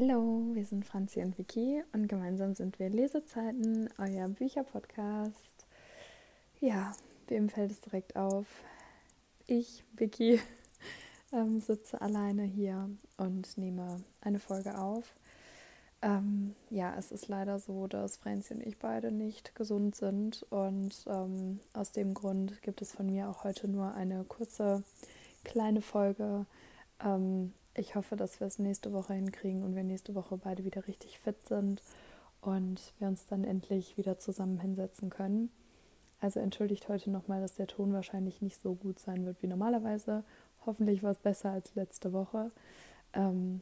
Hallo, wir sind Franzi und Vicky und gemeinsam sind wir Lesezeiten, euer Bücherpodcast. Ja, wem fällt es direkt auf? Ich, Vicky, ähm, sitze alleine hier und nehme eine Folge auf. Ähm, ja, es ist leider so, dass Franzi und ich beide nicht gesund sind und ähm, aus dem Grund gibt es von mir auch heute nur eine kurze kleine Folge. Ähm, ich hoffe, dass wir es nächste Woche hinkriegen und wir nächste Woche beide wieder richtig fit sind und wir uns dann endlich wieder zusammen hinsetzen können. Also entschuldigt heute nochmal, dass der Ton wahrscheinlich nicht so gut sein wird wie normalerweise. Hoffentlich war es besser als letzte Woche. Ähm,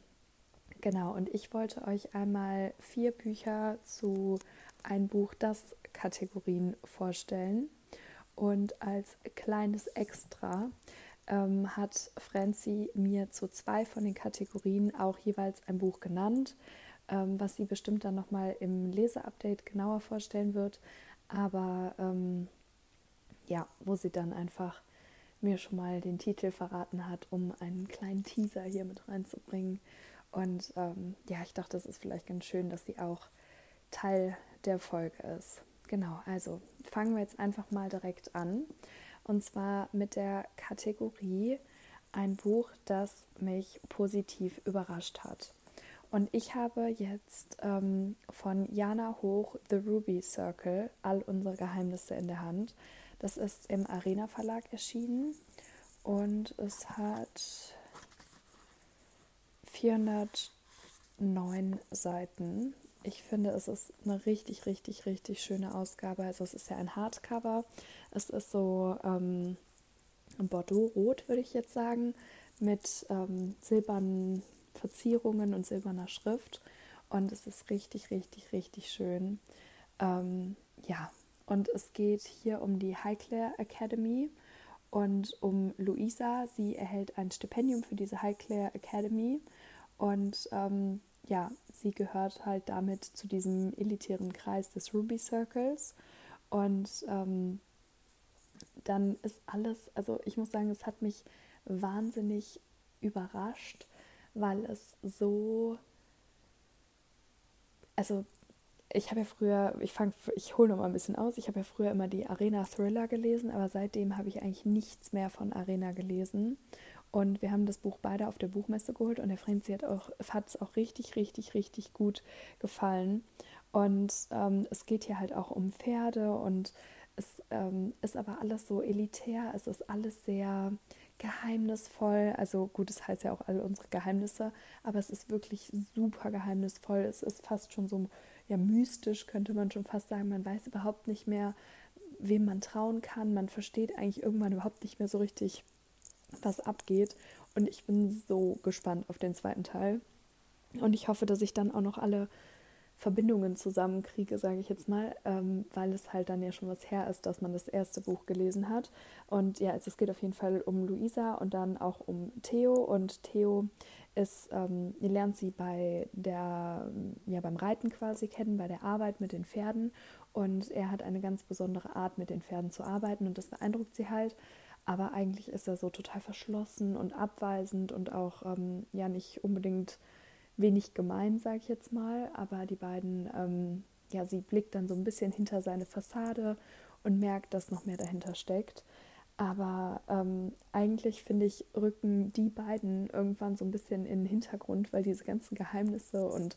genau, und ich wollte euch einmal vier Bücher zu ein Buch das Kategorien vorstellen. Und als kleines Extra ähm, hat Franzi mir zu zwei von den Kategorien auch jeweils ein Buch genannt, ähm, was sie bestimmt dann nochmal im Leseupdate genauer vorstellen wird. Aber ähm, ja, wo sie dann einfach mir schon mal den Titel verraten hat, um einen kleinen Teaser hier mit reinzubringen. Und ähm, ja, ich dachte, es ist vielleicht ganz schön, dass sie auch Teil der Folge ist. Genau, also fangen wir jetzt einfach mal direkt an. Und zwar mit der Kategorie ein Buch, das mich positiv überrascht hat. Und ich habe jetzt ähm, von Jana Hoch The Ruby Circle, all unsere Geheimnisse in der Hand. Das ist im Arena Verlag erschienen und es hat 409 Seiten. Ich finde, es ist eine richtig, richtig, richtig schöne Ausgabe. Also es ist ja ein Hardcover es ist so ähm, Bordeaux-Rot, würde ich jetzt sagen, mit ähm, silbernen Verzierungen und silberner Schrift. Und es ist richtig, richtig, richtig schön. Ähm, ja, und es geht hier um die Highclere Academy und um Luisa. Sie erhält ein Stipendium für diese Highclere Academy. Und ähm, ja, sie gehört halt damit zu diesem elitären Kreis des Ruby Circles. Und ähm, dann ist alles, also ich muss sagen, es hat mich wahnsinnig überrascht, weil es so, also ich habe ja früher, ich fange, ich hole noch mal ein bisschen aus, ich habe ja früher immer die Arena Thriller gelesen, aber seitdem habe ich eigentlich nichts mehr von Arena gelesen. Und wir haben das Buch beide auf der Buchmesse geholt und der Franzi hat auch, es auch richtig, richtig, richtig gut gefallen. Und ähm, es geht hier halt auch um Pferde und ähm, ist aber alles so elitär, es ist alles sehr geheimnisvoll. Also gut, es heißt ja auch alle unsere Geheimnisse, aber es ist wirklich super geheimnisvoll. Es ist fast schon so ja, mystisch, könnte man schon fast sagen. Man weiß überhaupt nicht mehr, wem man trauen kann. Man versteht eigentlich irgendwann überhaupt nicht mehr so richtig, was abgeht. Und ich bin so gespannt auf den zweiten Teil. Und ich hoffe, dass ich dann auch noch alle Verbindungen zusammenkriege, sage ich jetzt mal, ähm, weil es halt dann ja schon was her ist, dass man das erste Buch gelesen hat. Und ja, also es geht auf jeden Fall um Luisa und dann auch um Theo. Und Theo ist, ähm, lernt sie bei der, ja, beim Reiten quasi kennen, bei der Arbeit mit den Pferden. Und er hat eine ganz besondere Art, mit den Pferden zu arbeiten und das beeindruckt sie halt. Aber eigentlich ist er so total verschlossen und abweisend und auch ähm, ja nicht unbedingt wenig gemein, sage ich jetzt mal, aber die beiden, ähm, ja, sie blickt dann so ein bisschen hinter seine Fassade und merkt, dass noch mehr dahinter steckt. Aber ähm, eigentlich finde ich, rücken die beiden irgendwann so ein bisschen in den Hintergrund, weil diese ganzen Geheimnisse und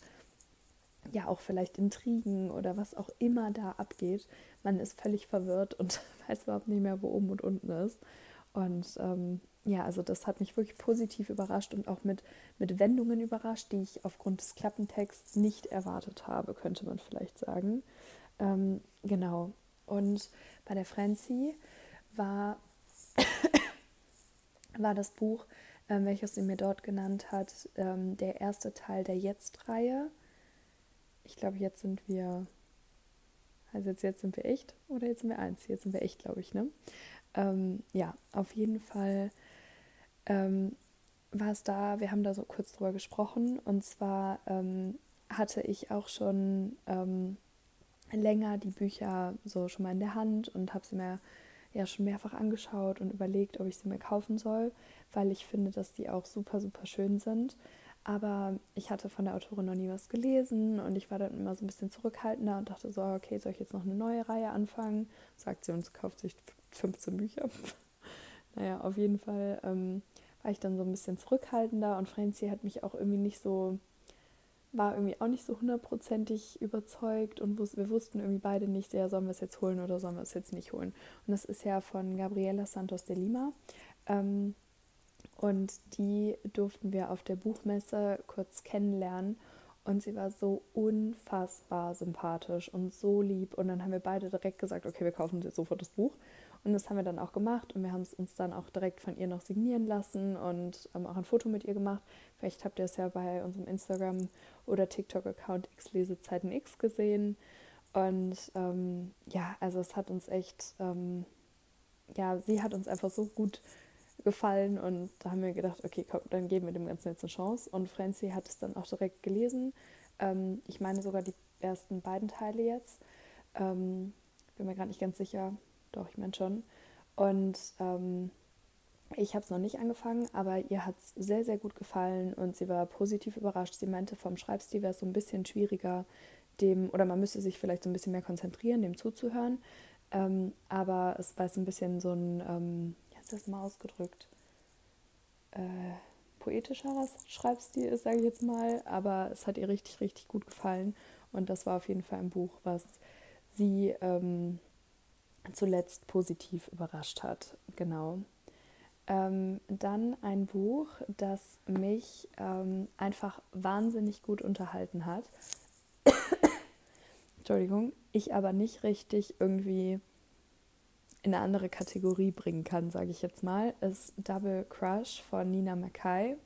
ja auch vielleicht Intrigen oder was auch immer da abgeht, man ist völlig verwirrt und weiß überhaupt nicht mehr, wo oben und unten ist. Und ähm, ja, also das hat mich wirklich positiv überrascht und auch mit, mit Wendungen überrascht, die ich aufgrund des Klappentexts nicht erwartet habe, könnte man vielleicht sagen. Ähm, genau. Und bei der Franzi war, war das Buch, ähm, welches sie mir dort genannt hat, ähm, der erste Teil der Jetzt-Reihe. Ich glaube, jetzt sind wir, also jetzt, jetzt sind wir echt oder jetzt sind wir eins? Jetzt sind wir echt, glaube ich, ne? Ähm, ja, auf jeden Fall ähm, war es da, wir haben da so kurz drüber gesprochen und zwar ähm, hatte ich auch schon ähm, länger die Bücher so schon mal in der Hand und habe sie mir ja schon mehrfach angeschaut und überlegt, ob ich sie mir kaufen soll, weil ich finde, dass die auch super, super schön sind. Aber ich hatte von der Autorin noch nie was gelesen und ich war dann immer so ein bisschen zurückhaltender und dachte so, okay, soll ich jetzt noch eine neue Reihe anfangen? Sagt sie und kauft sich 15 Bücher. Naja, auf jeden Fall ähm, war ich dann so ein bisschen zurückhaltender und Franzi hat mich auch irgendwie nicht so, war irgendwie auch nicht so hundertprozentig überzeugt und wus wir wussten irgendwie beide nicht sehr, sollen wir es jetzt holen oder sollen wir es jetzt nicht holen. Und das ist ja von Gabriela Santos de Lima. Ähm, und die durften wir auf der Buchmesse kurz kennenlernen. Und sie war so unfassbar sympathisch und so lieb. Und dann haben wir beide direkt gesagt, okay, wir kaufen jetzt sofort das Buch. Und das haben wir dann auch gemacht. Und wir haben es uns dann auch direkt von ihr noch signieren lassen und ähm, auch ein Foto mit ihr gemacht. Vielleicht habt ihr es ja bei unserem Instagram- oder TikTok-Account X Lesezeiten X gesehen. Und ähm, ja, also es hat uns echt, ähm, ja, sie hat uns einfach so gut gefallen und da haben wir gedacht, okay, komm, dann geben wir dem Ganzen jetzt eine Chance. Und Franzi hat es dann auch direkt gelesen. Ähm, ich meine sogar die ersten beiden Teile jetzt. Ähm, bin mir gerade nicht ganz sicher. Doch, ich meine schon. Und ähm, ich habe es noch nicht angefangen, aber ihr hat es sehr, sehr gut gefallen und sie war positiv überrascht. Sie meinte, vom Schreibstil wäre es so ein bisschen schwieriger, dem, oder man müsste sich vielleicht so ein bisschen mehr konzentrieren, dem zuzuhören. Ähm, aber es war so ein bisschen so ein, ähm, das mal ausgedrückt, äh, poetischerer Schreibstil ist, sage ich jetzt mal, aber es hat ihr richtig, richtig gut gefallen und das war auf jeden Fall ein Buch, was sie ähm, zuletzt positiv überrascht hat. Genau. Ähm, dann ein Buch, das mich ähm, einfach wahnsinnig gut unterhalten hat. Entschuldigung, ich aber nicht richtig irgendwie in eine andere Kategorie bringen kann, sage ich jetzt mal, ist Double Crush von Nina Mackay.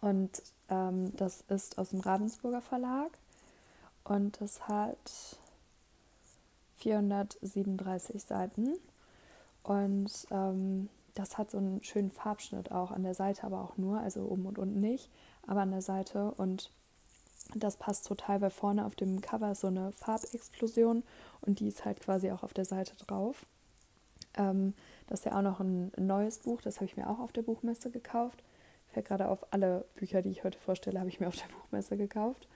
Und ähm, das ist aus dem Ravensburger Verlag. Und das hat 437 Seiten. Und ähm, das hat so einen schönen Farbschnitt auch an der Seite, aber auch nur, also oben und unten nicht, aber an der Seite. Und das passt total, weil vorne auf dem Cover ist so eine Farbexplosion und die ist halt quasi auch auf der Seite drauf. Ähm, das ist ja auch noch ein neues Buch, das habe ich mir auch auf der Buchmesse gekauft. Fällt gerade auf, alle Bücher, die ich heute vorstelle, habe ich mir auf der Buchmesse gekauft.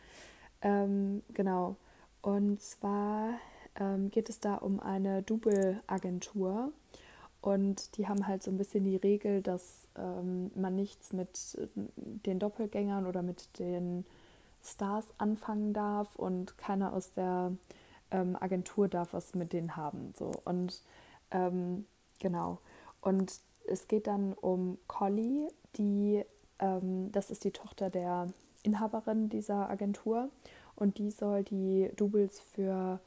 Ähm, genau. Und zwar ähm, geht es da um eine Double-Agentur. Und die haben halt so ein bisschen die Regel, dass ähm, man nichts mit den Doppelgängern oder mit den Stars anfangen darf und keiner aus der ähm, Agentur darf was mit denen haben. So. Und ähm, genau. Und es geht dann um Collie, die, ähm, das ist die Tochter der Inhaberin dieser Agentur und die soll die Doubles für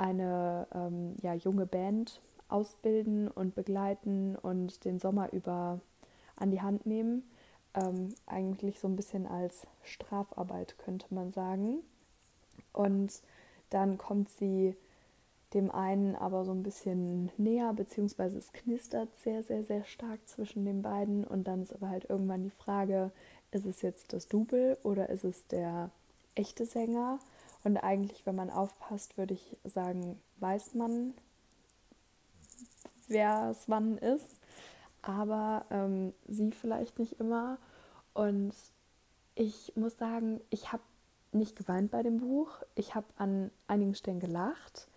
eine ähm, ja, junge Band ausbilden und begleiten und den Sommer über an die Hand nehmen. Ähm, eigentlich so ein bisschen als Strafarbeit könnte man sagen. Und dann kommt sie dem einen aber so ein bisschen näher, beziehungsweise es knistert sehr, sehr, sehr stark zwischen den beiden. Und dann ist aber halt irgendwann die Frage, ist es jetzt das Double oder ist es der echte Sänger? Und eigentlich, wenn man aufpasst, würde ich sagen, weiß man, wer es wann ist. Aber ähm, sie vielleicht nicht immer. Und ich muss sagen, ich habe nicht geweint bei dem Buch. Ich habe an einigen Stellen gelacht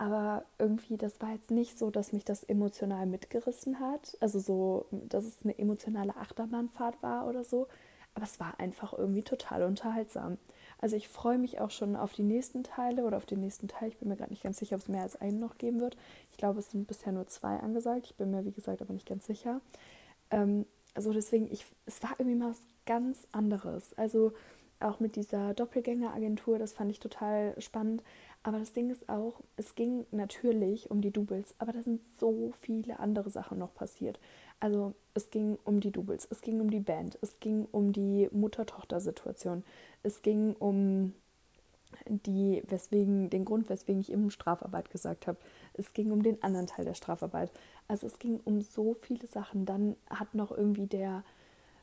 aber irgendwie, das war jetzt nicht so, dass mich das emotional mitgerissen hat. Also so, dass es eine emotionale Achterbahnfahrt war oder so. Aber es war einfach irgendwie total unterhaltsam. Also ich freue mich auch schon auf die nächsten Teile oder auf den nächsten Teil. Ich bin mir gerade nicht ganz sicher, ob es mehr als einen noch geben wird. Ich glaube, es sind bisher nur zwei angesagt. Ich bin mir, wie gesagt, aber nicht ganz sicher. Ähm, also deswegen, ich, es war irgendwie mal was ganz anderes. Also auch mit dieser Doppelgängeragentur, das fand ich total spannend. Aber das Ding ist auch, es ging natürlich um die Doubles, aber da sind so viele andere Sachen noch passiert. Also es ging um die Doubles, es ging um die Band, es ging um die Mutter-Tochter-Situation, es ging um die, weswegen, den Grund, weswegen ich eben Strafarbeit gesagt habe. Es ging um den anderen Teil der Strafarbeit. Also es ging um so viele Sachen. Dann hat noch irgendwie der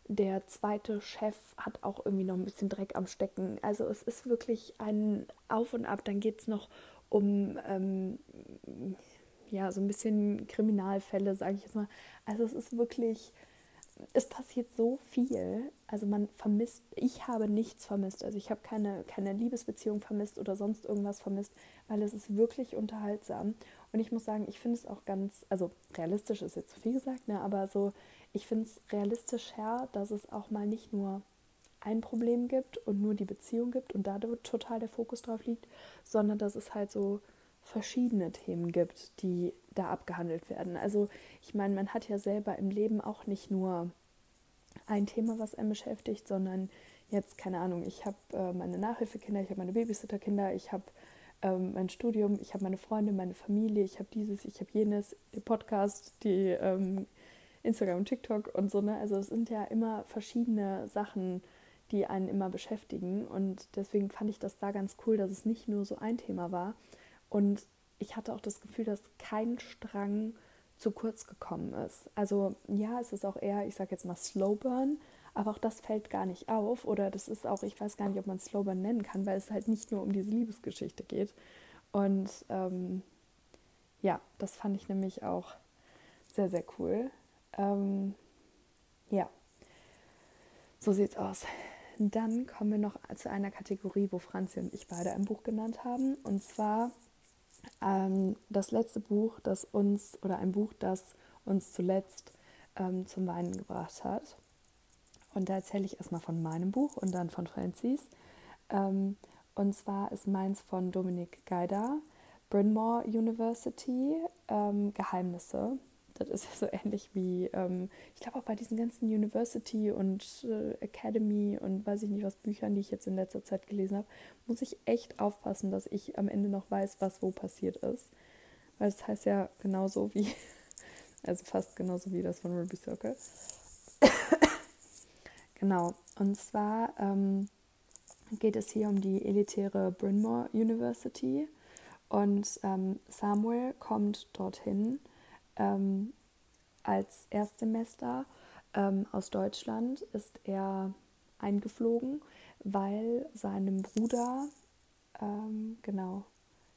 der zweite Chef hat auch irgendwie noch ein bisschen Dreck am Stecken. Also es ist wirklich ein Auf und Ab. Dann geht es noch um ähm, ja so ein bisschen Kriminalfälle, sage ich jetzt mal. Also es ist wirklich, es passiert so viel also man vermisst, ich habe nichts vermisst. Also ich habe keine, keine Liebesbeziehung vermisst oder sonst irgendwas vermisst, weil es ist wirklich unterhaltsam. Und ich muss sagen, ich finde es auch ganz, also realistisch ist jetzt zu viel gesagt, ne, aber so, ich finde es realistisch her, dass es auch mal nicht nur ein Problem gibt und nur die Beziehung gibt und da total der Fokus drauf liegt, sondern dass es halt so verschiedene Themen gibt, die da abgehandelt werden. Also ich meine, man hat ja selber im Leben auch nicht nur ein Thema, was einen beschäftigt, sondern jetzt, keine Ahnung, ich habe äh, meine Nachhilfekinder, ich habe meine Babysitterkinder, ich habe ähm, mein Studium, ich habe meine Freunde, meine Familie, ich habe dieses, ich habe jenes, den Podcast, die ähm, Instagram, TikTok und so. Ne? Also es sind ja immer verschiedene Sachen, die einen immer beschäftigen. Und deswegen fand ich das da ganz cool, dass es nicht nur so ein Thema war. Und ich hatte auch das Gefühl, dass kein Strang zu kurz gekommen ist. Also ja, es ist auch eher, ich sage jetzt mal Slow Burn, aber auch das fällt gar nicht auf. Oder das ist auch, ich weiß gar nicht, ob man Slow Burn nennen kann, weil es halt nicht nur um diese Liebesgeschichte geht. Und ähm, ja, das fand ich nämlich auch sehr, sehr cool. Ähm, ja, so sieht's aus. Dann kommen wir noch zu einer Kategorie, wo Franzi und ich beide ein Buch genannt haben. Und zwar ähm, das letzte Buch, das uns, oder ein Buch, das uns zuletzt ähm, zum Weinen gebracht hat. Und da erzähle ich erstmal von meinem Buch und dann von Francis. Ähm, und zwar ist meins von Dominik Gaida, Bryn Mawr University, ähm, Geheimnisse. Das ist ja so ähnlich wie, ähm, ich glaube auch bei diesen ganzen University und äh, Academy und weiß ich nicht was Büchern, die ich jetzt in letzter Zeit gelesen habe, muss ich echt aufpassen, dass ich am Ende noch weiß, was wo passiert ist. Weil es das heißt ja genauso wie, also fast genauso wie das von Ruby Circle. genau, und zwar ähm, geht es hier um die elitäre Bryn Mawr University und ähm, Samuel kommt dorthin ähm, als Erstsemester ähm, aus Deutschland ist er eingeflogen, weil seinem Bruder, ähm, genau,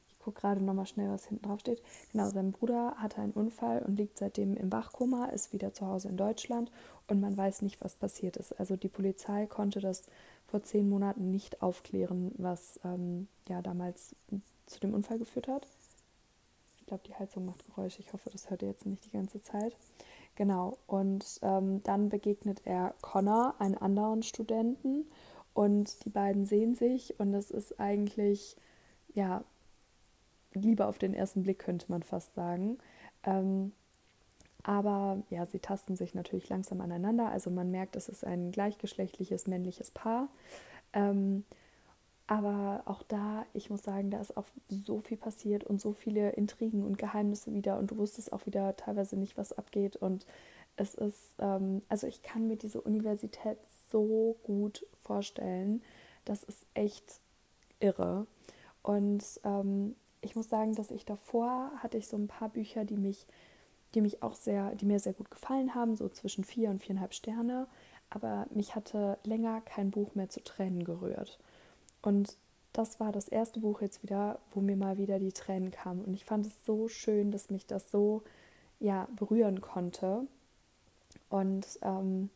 ich gucke gerade nochmal schnell, was hinten drauf steht, genau, sein Bruder hatte einen Unfall und liegt seitdem im Wachkoma, ist wieder zu Hause in Deutschland und man weiß nicht, was passiert ist. Also die Polizei konnte das vor zehn Monaten nicht aufklären, was ähm, ja damals zu dem Unfall geführt hat glaube, die Heizung macht Geräusche. Ich hoffe, das hört ihr jetzt nicht die ganze Zeit. Genau, und ähm, dann begegnet er Connor, einen anderen Studenten, und die beiden sehen sich und es ist eigentlich, ja, Liebe auf den ersten Blick könnte man fast sagen. Ähm, aber ja, sie tasten sich natürlich langsam aneinander. Also man merkt, es ist ein gleichgeschlechtliches männliches Paar. Ähm, aber auch da, ich muss sagen, da ist auch so viel passiert und so viele Intrigen und Geheimnisse wieder und du wusstest auch wieder teilweise nicht, was abgeht. Und es ist, ähm, also ich kann mir diese Universität so gut vorstellen. Das ist echt irre. Und ähm, ich muss sagen, dass ich davor hatte ich so ein paar Bücher, die mich, die mich auch sehr, die mir sehr gut gefallen haben, so zwischen vier und viereinhalb Sterne. Aber mich hatte länger kein Buch mehr zu Tränen gerührt. Und das war das erste Buch jetzt wieder, wo mir mal wieder die Tränen kamen. Und ich fand es so schön, dass mich das so ja, berühren konnte. Und ähm,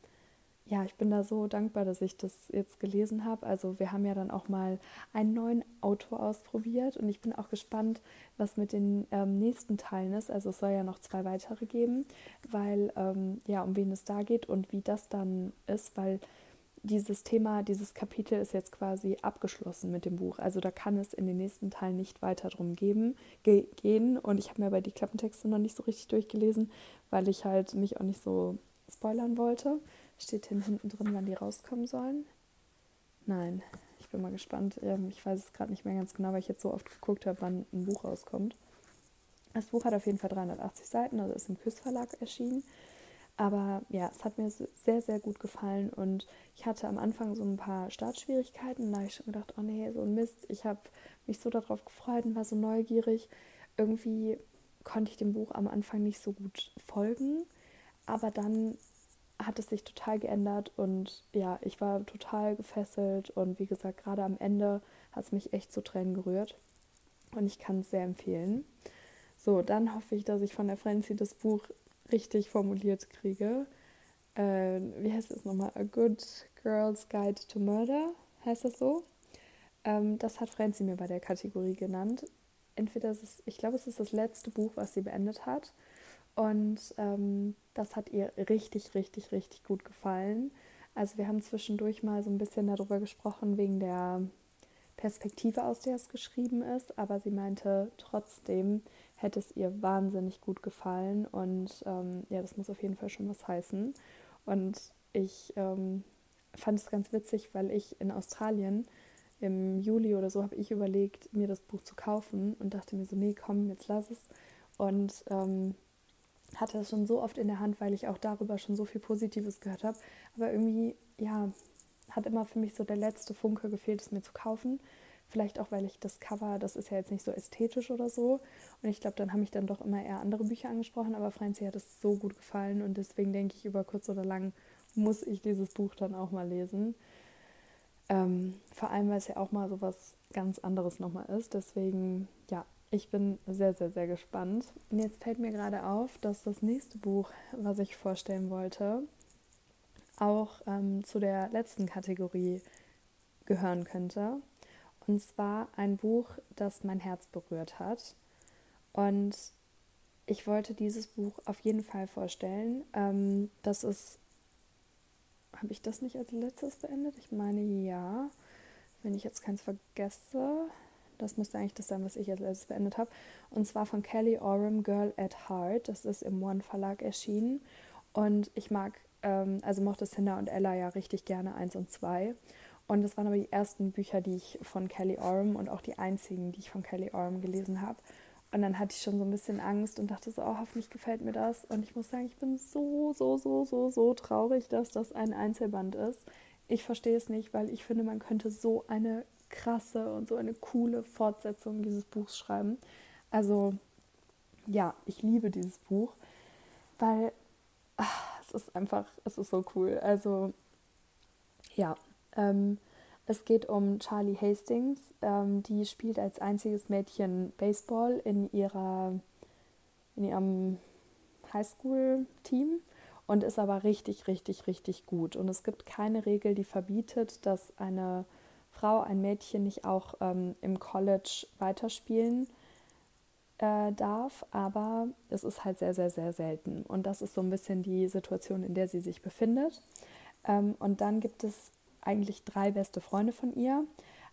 ja, ich bin da so dankbar, dass ich das jetzt gelesen habe. Also wir haben ja dann auch mal einen neuen Autor ausprobiert und ich bin auch gespannt, was mit den ähm, nächsten Teilen ist. Also es soll ja noch zwei weitere geben, weil ähm, ja, um wen es da geht und wie das dann ist, weil dieses Thema, dieses Kapitel ist jetzt quasi abgeschlossen mit dem Buch. Also da kann es in den nächsten Teilen nicht weiter drum geben, ge gehen. Und ich habe mir aber die Klappentexte noch nicht so richtig durchgelesen, weil ich halt mich auch nicht so spoilern wollte. Steht hier hinten drin, wann die rauskommen sollen? Nein, ich bin mal gespannt. Ähm, ich weiß es gerade nicht mehr ganz genau, weil ich jetzt so oft geguckt habe, wann ein Buch rauskommt. Das Buch hat auf jeden Fall 380 Seiten, also ist im Küss Verlag erschienen. Aber ja, es hat mir sehr, sehr gut gefallen und ich hatte am Anfang so ein paar Startschwierigkeiten. Da habe ich schon gedacht, oh nee, so ein Mist. Ich habe mich so darauf gefreut und war so neugierig. Irgendwie konnte ich dem Buch am Anfang nicht so gut folgen, aber dann hat es sich total geändert und ja, ich war total gefesselt und wie gesagt, gerade am Ende hat es mich echt zu Tränen gerührt und ich kann es sehr empfehlen. So, dann hoffe ich, dass ich von der Franzi das Buch richtig formuliert kriege. äh, wie heißt es nochmal? A Good Girl's Guide to Murder, heißt das so? Ähm, das hat Franzi mir bei der Kategorie genannt. Entweder ist es, ich glaube, es ist das letzte Buch, was sie beendet hat. Und ähm, das hat ihr richtig, richtig, richtig gut gefallen. Also wir haben zwischendurch mal so ein bisschen darüber gesprochen, wegen der Perspektive, aus der es geschrieben ist. Aber sie meinte, trotzdem hätte es ihr wahnsinnig gut gefallen. Und ähm, ja, das muss auf jeden Fall schon was heißen. Und ich ähm, fand es ganz witzig, weil ich in Australien im Juli oder so habe ich überlegt, mir das Buch zu kaufen und dachte mir so, nee, komm, jetzt lass es. Und ähm, hatte es schon so oft in der Hand, weil ich auch darüber schon so viel Positives gehört habe. Aber irgendwie, ja, hat immer für mich so der letzte Funke gefehlt, es mir zu kaufen. Vielleicht auch, weil ich das Cover, das ist ja jetzt nicht so ästhetisch oder so. Und ich glaube, dann haben mich dann doch immer eher andere Bücher angesprochen. Aber Franzi hat es so gut gefallen und deswegen denke ich, über kurz oder lang muss ich dieses Buch dann auch mal lesen. Ähm, vor allem, weil es ja auch mal so was ganz anderes nochmal ist. Deswegen, ja, ich bin sehr, sehr, sehr gespannt. Und jetzt fällt mir gerade auf, dass das nächste Buch, was ich vorstellen wollte, auch ähm, zu der letzten Kategorie gehören könnte. Und zwar ein Buch, das mein Herz berührt hat. Und ich wollte dieses Buch auf jeden Fall vorstellen. Ähm, das ist habe ich das nicht als letztes beendet? Ich meine ja. Wenn ich jetzt keins vergesse. Das müsste eigentlich das sein, was ich als letztes beendet habe. Und zwar von Kelly Oram, Girl at Heart. Das ist im One Verlag erschienen. Und ich mag, ähm, also mochte Cinder und Ella ja richtig gerne eins und zwei. Und das waren aber die ersten Bücher, die ich von Kelly Oram und auch die einzigen, die ich von Kelly Oram gelesen habe. Und dann hatte ich schon so ein bisschen Angst und dachte so, oh, hoffentlich gefällt mir das. Und ich muss sagen, ich bin so, so, so, so, so traurig, dass das ein Einzelband ist. Ich verstehe es nicht, weil ich finde, man könnte so eine krasse und so eine coole Fortsetzung dieses Buchs schreiben. Also ja, ich liebe dieses Buch, weil ach, es ist einfach, es ist so cool. Also ja, ähm, es geht um Charlie Hastings. Ähm, die spielt als einziges Mädchen Baseball in, ihrer, in ihrem Highschool-Team und ist aber richtig, richtig, richtig gut. Und es gibt keine Regel, die verbietet, dass eine Frau, ein Mädchen nicht auch ähm, im College weiterspielen äh, darf, aber es ist halt sehr, sehr, sehr selten. Und das ist so ein bisschen die Situation, in der sie sich befindet. Ähm, und dann gibt es eigentlich drei beste Freunde von ihr,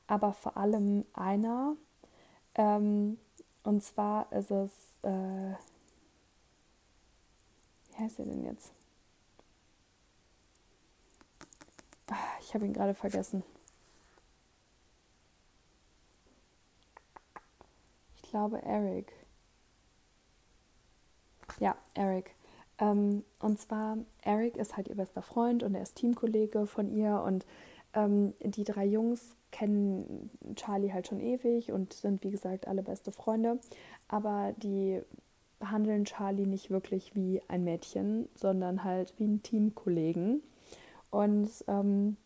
aber vor allem einer. Ähm, und zwar ist es, äh, wie heißt er denn jetzt? Ah, ich habe ihn gerade vergessen. Ich glaube Eric. Ja, Eric. Ähm, und zwar, Eric ist halt ihr bester Freund und er ist Teamkollege von ihr und ähm, die drei Jungs kennen Charlie halt schon ewig und sind wie gesagt alle beste Freunde, aber die behandeln Charlie nicht wirklich wie ein Mädchen, sondern halt wie einen Teamkollegen. Und ähm,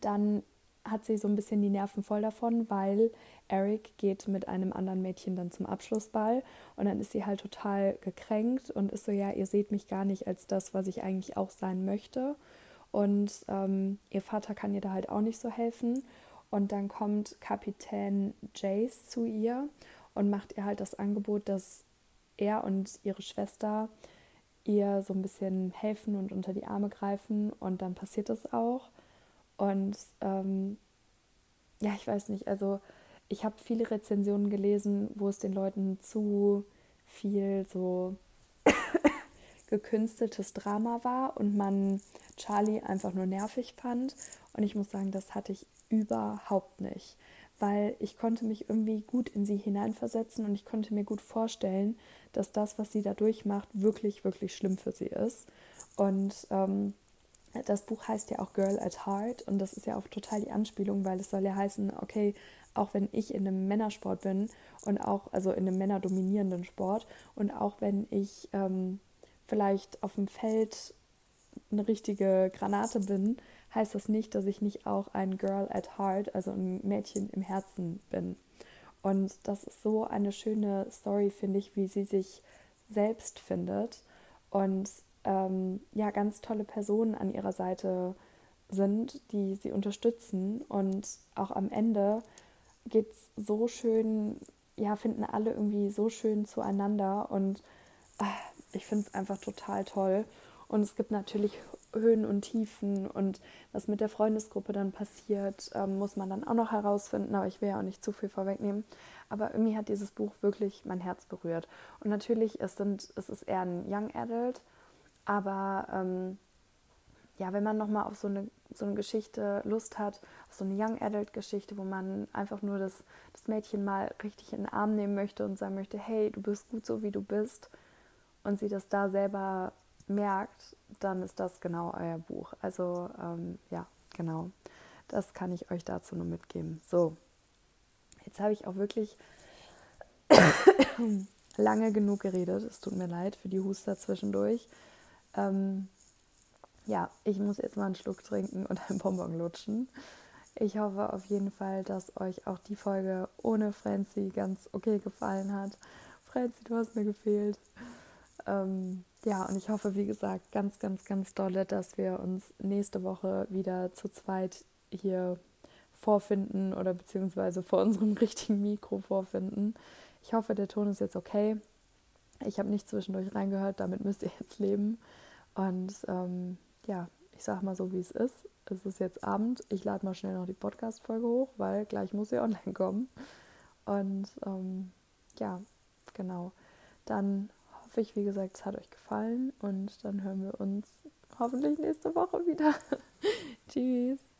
dann hat sie so ein bisschen die Nerven voll davon, weil Eric geht mit einem anderen Mädchen dann zum Abschlussball und dann ist sie halt total gekränkt und ist so, ja, ihr seht mich gar nicht als das, was ich eigentlich auch sein möchte. Und ähm, ihr Vater kann ihr da halt auch nicht so helfen. Und dann kommt Kapitän Jace zu ihr und macht ihr halt das Angebot, dass er und ihre Schwester ihr so ein bisschen helfen und unter die Arme greifen. Und dann passiert das auch. Und ähm, ja, ich weiß nicht, also ich habe viele Rezensionen gelesen, wo es den Leuten zu viel so gekünsteltes Drama war und man Charlie einfach nur nervig fand. Und ich muss sagen, das hatte ich überhaupt nicht, weil ich konnte mich irgendwie gut in sie hineinversetzen und ich konnte mir gut vorstellen, dass das, was sie da durchmacht, wirklich, wirklich schlimm für sie ist. Und ähm, das Buch heißt ja auch Girl at Heart und das ist ja auch total die Anspielung, weil es soll ja heißen, okay, auch wenn ich in einem Männersport bin und auch, also in einem männerdominierenden Sport und auch wenn ich ähm, vielleicht auf dem Feld eine richtige Granate bin, heißt das nicht, dass ich nicht auch ein Girl at Heart, also ein Mädchen im Herzen bin. Und das ist so eine schöne Story, finde ich, wie sie sich selbst findet. Und ähm, ja ganz tolle Personen an ihrer Seite sind, die sie unterstützen. Und auch am Ende geht es so schön, ja, finden alle irgendwie so schön zueinander. Und ach, ich finde es einfach total toll. Und es gibt natürlich Höhen und Tiefen und was mit der Freundesgruppe dann passiert, ähm, muss man dann auch noch herausfinden, aber ich will ja auch nicht zu viel vorwegnehmen. Aber irgendwie hat dieses Buch wirklich mein Herz berührt. Und natürlich, es, sind, es ist eher ein Young Adult, aber ähm, ja, wenn man nochmal auf so eine, so eine Geschichte Lust hat, auf so eine Young Adult Geschichte, wo man einfach nur das, das Mädchen mal richtig in den Arm nehmen möchte und sagen möchte, hey, du bist gut so, wie du bist, und sie das da selber merkt, dann ist das genau euer Buch. Also ähm, ja, genau. Das kann ich euch dazu nur mitgeben. So, jetzt habe ich auch wirklich lange genug geredet. Es tut mir leid für die Huster zwischendurch. Ähm, ja, ich muss jetzt mal einen Schluck trinken und einen Bonbon lutschen. Ich hoffe auf jeden Fall, dass euch auch die Folge ohne Franzi ganz okay gefallen hat. Franzi, du hast mir gefehlt. Ähm, ja, und ich hoffe, wie gesagt, ganz, ganz, ganz dolle, dass wir uns nächste Woche wieder zu zweit hier vorfinden oder beziehungsweise vor unserem richtigen Mikro vorfinden. Ich hoffe, der Ton ist jetzt okay. Ich habe nicht zwischendurch reingehört, damit müsst ihr jetzt leben. Und ähm, ja, ich sage mal so, wie es ist. Es ist jetzt Abend. Ich lade mal schnell noch die Podcast-Folge hoch, weil gleich muss sie online kommen. Und ähm, ja, genau. Dann hoffe ich, wie gesagt, es hat euch gefallen und dann hören wir uns hoffentlich nächste Woche wieder. Tschüss.